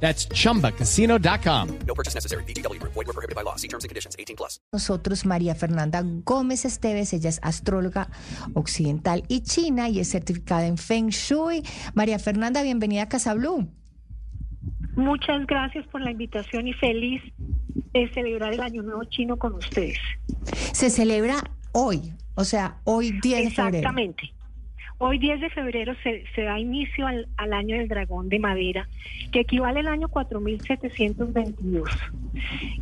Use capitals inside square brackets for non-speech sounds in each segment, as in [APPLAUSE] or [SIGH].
That's chumbacasino.com. No purchase necessary. BGW. Void were prohibited by law. See terms and conditions. 18 plus. Nosotros, María Fernanda Gómez Esteves, ella es astróloga occidental y china y es certificada en Feng Shui. María Fernanda, bienvenida a Casa Blue. Muchas gracias por la invitación y feliz de celebrar el Año Nuevo Chino con ustedes. Se celebra hoy, o sea, hoy 10 de febrero. Exactamente. Hoy 10 de febrero se, se da inicio al, año del dragón de madera, que equivale al año 4722.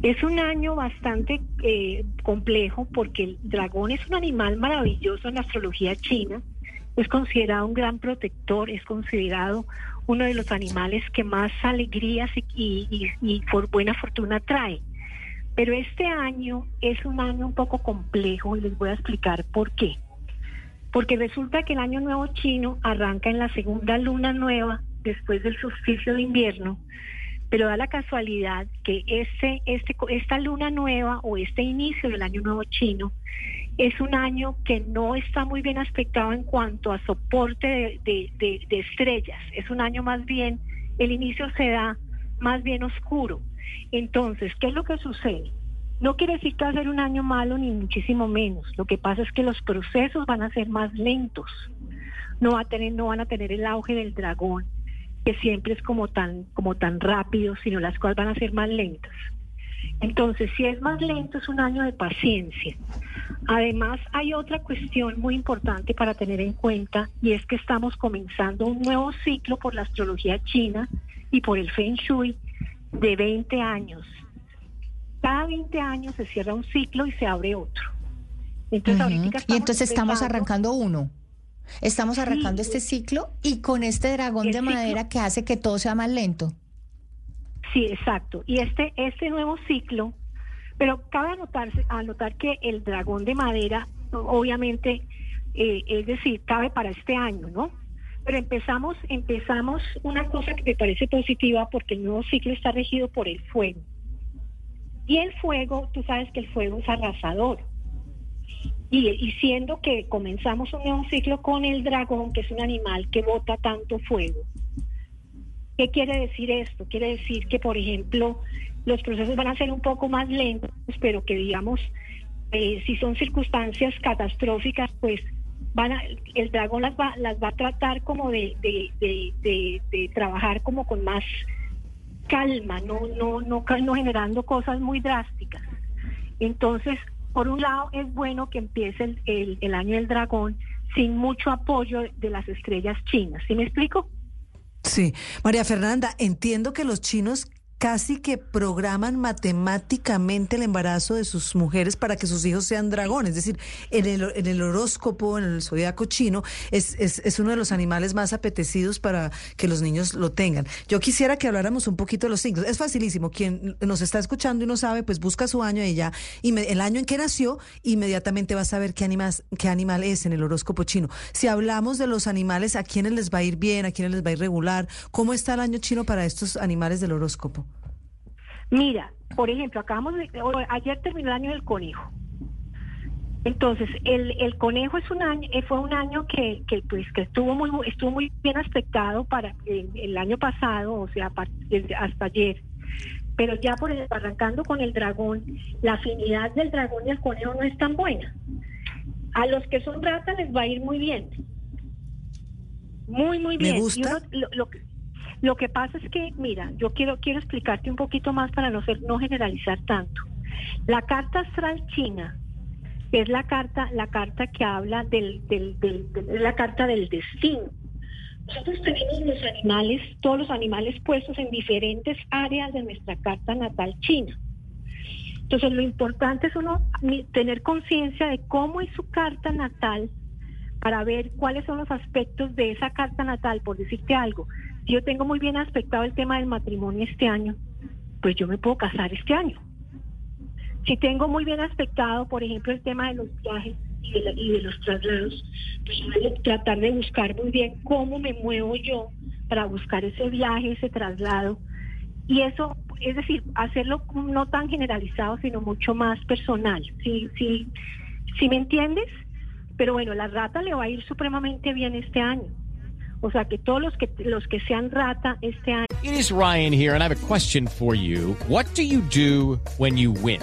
Es un año bastante eh, complejo porque el dragón es un animal maravilloso en la astrología china, es considerado un gran protector, es considerado uno de los animales que más alegrías y por buena fortuna trae. Pero este año es un año un poco complejo y les voy a explicar por qué porque resulta que el año nuevo chino arranca en la segunda luna nueva después del solsticio de invierno, pero da la casualidad que este, este, esta luna nueva o este inicio del año nuevo chino es un año que no está muy bien aspectado en cuanto a soporte de, de, estrellas, es un año más bien, el inicio se da más bien oscuro. Entonces, ¿qué es lo que sucede? No quiere decir que va a ser un año malo ni muchísimo menos. Lo que pasa es que los procesos van a ser más lentos. No va a tener, no van a tener el auge del dragón, que siempre es como tan, como tan rápido, sino las cosas van a ser más lentas. Entonces, si es más lento, es un año de paciencia. Además, hay otra cuestión muy importante para tener en cuenta y es que estamos comenzando un nuevo ciclo por la astrología china y por el Feng Shui de 20 años cada 20 años se cierra un ciclo y se abre otro. Entonces, uh -huh. y entonces estamos arrancando uno. Estamos arrancando sí. este ciclo y con este dragón de madera ciclo. que hace que todo sea más lento. Sí, exacto. Y este, este nuevo ciclo, pero cabe anotarse, anotar que el dragón de madera, obviamente, eh, es decir, cabe para este año, ¿no? Pero empezamos, empezamos una cosa que me parece positiva porque el nuevo ciclo está regido por el fuego. Y el fuego, tú sabes que el fuego es arrasador. Y, siendo que comenzamos un nuevo ciclo con el dragón, que es un animal que bota tanto fuego. ¿Qué quiere decir esto? Quiere decir que, por ejemplo, los procesos van a ser un poco más lentos, pero que, digamos, eh, si son circunstancias catastróficas, pues van a, el dragón las va, las va a tratar como de, de trabajar como con más calma, no, no, no, no generando cosas muy drásticas. Entonces, por un lado, es bueno que empiece el, el, el, año del dragón sin mucho apoyo de las estrellas chinas. ¿Sí me explico? Sí, María Fernanda, entiendo que los chinos casi que programan matemáticamente el embarazo de sus mujeres para que sus hijos sean dragones. Es decir, en el, en el horóscopo, en el zodiaco chino, es, es, es, uno de los animales más apetecidos para que los niños lo tengan. Yo quisiera que habláramos un poquito de los signos. Es facilísimo. Quien nos está escuchando y no sabe, pues busca su año y ya, y el año en que nació, inmediatamente va a saber qué, qué animal es en el horóscopo chino. Si hablamos de los animales, ¿a quiénes les va a ir bien? ¿A quiénes les va a ir regular? ¿Cómo está el año chino para estos animales del horóscopo? Mira, por ejemplo, acabamos de, ayer terminó el año del conejo. Entonces, el, el conejo es un año, eh, fue un año que, que pues que estuvo muy estuvo muy bien aspectado para el, el año pasado, o sea, hasta ayer. Pero ya por el, arrancando con el dragón, la afinidad del dragón y el conejo no es tan buena. A los que son ratas les va a ir muy bien. Muy, muy bien. Me gusta. Y uno, lo, lo, lo que pasa es que, mira, yo quiero, quiero explicarte un poquito más para no, ser, no generalizar tanto. La carta astral china es la carta, la carta que habla del, del, del, de la carta del destino. Nosotros tenemos los animales, todos los animales puestos en diferentes áreas de nuestra carta natal china. Entonces lo importante es uno tener conciencia de cómo es su carta natal para ver cuáles son los aspectos de esa carta natal, por decirte algo yo tengo muy bien aspectado el tema del matrimonio este año, pues yo me puedo casar este año. Si tengo muy bien aspectado, por ejemplo, el tema de los viajes y de, los traslados, pues voy a tratar de buscar muy bien cómo me muevo yo para buscar ese viaje, ese traslado. Y eso, es decir, hacerlo no tan generalizado, sino mucho más personal. ¿Sí, sí, sí me entiendes? Pero bueno, la rata le va a ir supremamente bien este año. O sea que todos los que los que sean rata este año It is Ryan here, and I have a question for you. What do you do when you win?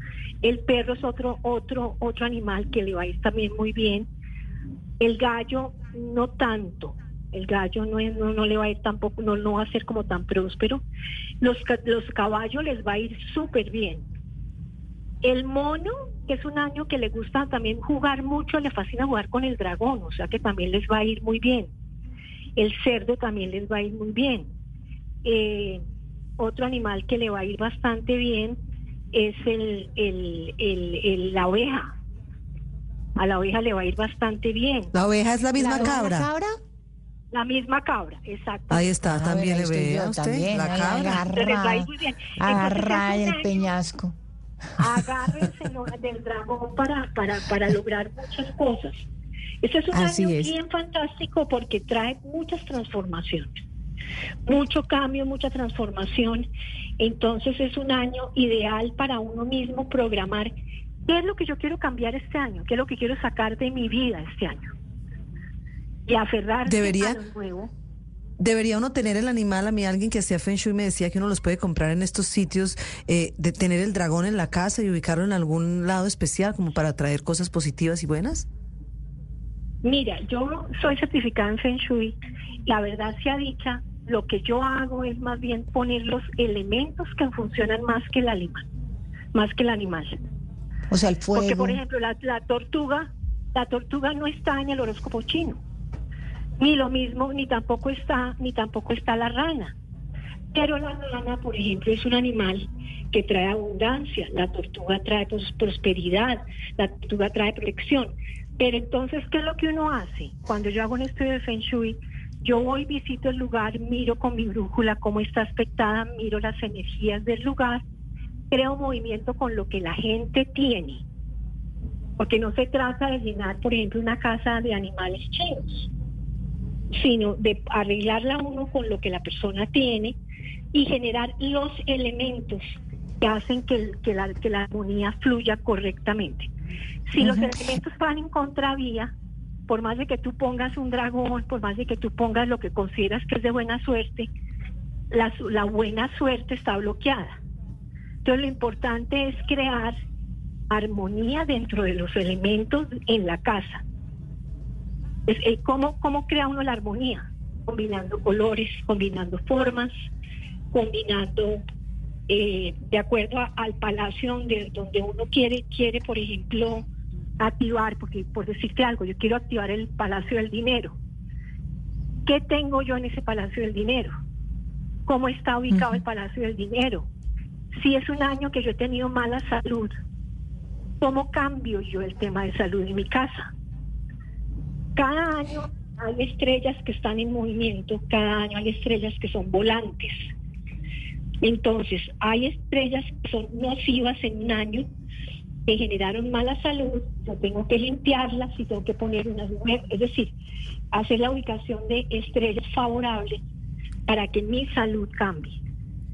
El perro es otro otro otro animal que le va a ir también muy bien. El gallo no tanto. El gallo no, es- no, no le va a ir tampoco, no, no va a ser como tan próspero. Los, los caballos les va a ir súper bien. El mono, que es un año que le gusta también jugar mucho, le fascina jugar con el dragón, o sea que también les va a ir muy bien. El cerdo también les va a ir muy bien. Eh, otro animal que le va a ir bastante bien es el, el, el- el- la oveja. A la oveja le va a ir bastante bien. La oveja es la misma ¿La cabra. cabra? La misma cabra, exacto. Ahí está, Ah, también le ahí estoy ve yo a usted también, la cabra. Entonces, les va a ir agarrada, muy bien. Entonces, agarrada hace en un el año- peñasco. agárrense ¿no? del dragón para, para, para lograr muchas cosas. Este es un Así año es. bien fantástico porque trae muchas transformaciones, mucho cambio, mucha transformación. Entonces es un año ideal para uno mismo programar qué es lo que yo quiero cambiar este año, qué es lo que quiero sacar de mi vida este año. Y aferrarse Debería- a lo nuevo. Debería uno tener el animal, a mí alguien que hacía Feng Shui me decía que uno los puede comprar en estos sitios, eh, de tener el dragón en la casa y ubicarlo en algún lado especial como para traer cosas positivas y buenas. Mira, yo soy certificada en Feng Shui. La verdad sea dicha, lo que yo hago es más bien poner los elementos que funcionan más que el animal, más que el animal. O sea, el fuego. Porque, por ejemplo, la, la tortuga, la tortuga no está en el horóscopo chino. Ni lo mismo, ni tampoco está, ni tampoco está la rana. Pero la rana, por ejemplo, es un animal que trae abundancia, la tortuga trae pros- prosperidad, la tortuga trae protección. Pero entonces, ¿qué es lo que uno hace? Cuando yo hago un estudio de Feng Shui, yo voy, visito el lugar, miro con mi brújula cómo está aspectada, miro las energías del lugar, creo movimiento con lo que la gente tiene. Porque no se trata de llenar, por ejemplo, una casa de animales chinos, sino de arreglarla uno con lo que la persona tiene y generar los elementos que hacen que, la, que la armonía fluya correctamente. Si los elementos van en contravía, por más de que tú pongas un dragón, por más de que tú pongas lo que consideras que es de buena suerte, la, buena suerte está bloqueada. Entonces lo importante es crear armonía dentro de los elementos en la casa. Eh, ¿cómo, ¿Cómo crea uno la armonía? Combinando colores, combinando formas, combinando eh, de acuerdo al palacio donde, donde uno quiere, quiere, por ejemplo, activar, porque por decirte algo, yo quiero activar el palacio del dinero. ¿Qué tengo yo en ese palacio del dinero? ¿Cómo está ubicado el palacio del dinero? Si es un año que yo he tenido mala salud, ¿cómo cambio yo el tema de salud en mi casa? Cada año hay estrellas que están en movimiento, cada año hay estrellas que son volantes. Entonces, hay estrellas que son nocivas en un año, que generaron mala salud, yo tengo que limpiarlas y tengo que poner unas nuevas, es decir, hacer la ubicación de estrellas favorables para que mi salud cambie.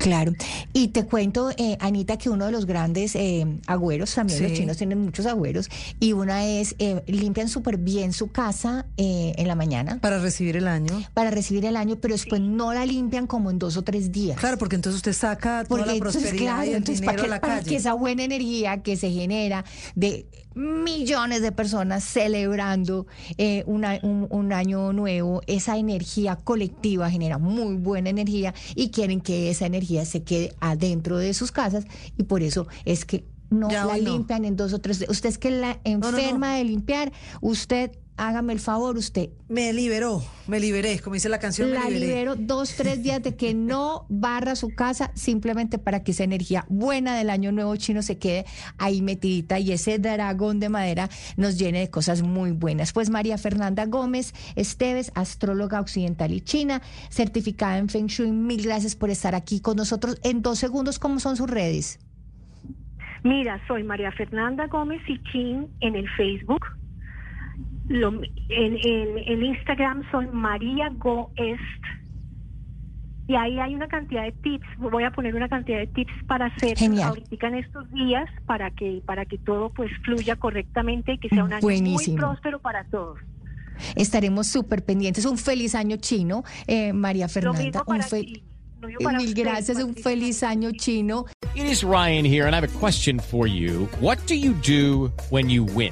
Claro. Y te cuento, eh, Anita, que uno de los grandes eh, agüeros, también los chinos tienen muchos agüeros, y una es, eh, limpian súper bien su casa eh, en la mañana Para recibir el año. para recibir el año, pero después no la limpian como en dos o tres días. Claro, porque entonces usted saca toda Porque la entonces, prosperidad claro, y el entonces, dinero para, a que, la para calle. que esa buena energía que se genera de millones de personas celebrando eh, una- un, un año nuevo, esa energía colectiva genera muy buena energía y quieren que esa energía se quede adentro de sus casas y por eso es que no Ya la no. limpian en dos o tres días. Usted es que la no, no. enferma de limpiar, usted hágame el favor, usted Me liberó, me liberé, como dice la canción, la me liberé. libero dos, tres días de que no [LAUGHS] barra su casa simplemente para que esa energía buena del año nuevo chino se quede ahí metidita y ese dragón de madera nos llene de cosas muy buenas. Pues María Fernanda Gómez Esteves, astróloga occidental y china, certificada en Feng Shui, mil gracias por estar aquí con nosotros. En dos segundos, ¿cómo son sus redes? Mira, soy María Fernanda Gómez y Chin en el Facebook. Lo- en, en, en Instagram soy María Goest. Y ahí hay una cantidad de tips. Voy a poner una cantidad de tips para hacer Genial. ahorita en estos días para que para que todo pues fluya correctamente y que sea un año Buenísimo. muy próspero para todos. Estaremos súper pendientes. Un feliz año chino, eh, María Lo Fernanda. mismo Un ti. Mil gracias, un feliz año chino. It is Ryan here, and I have a question for you. What do you do when you win?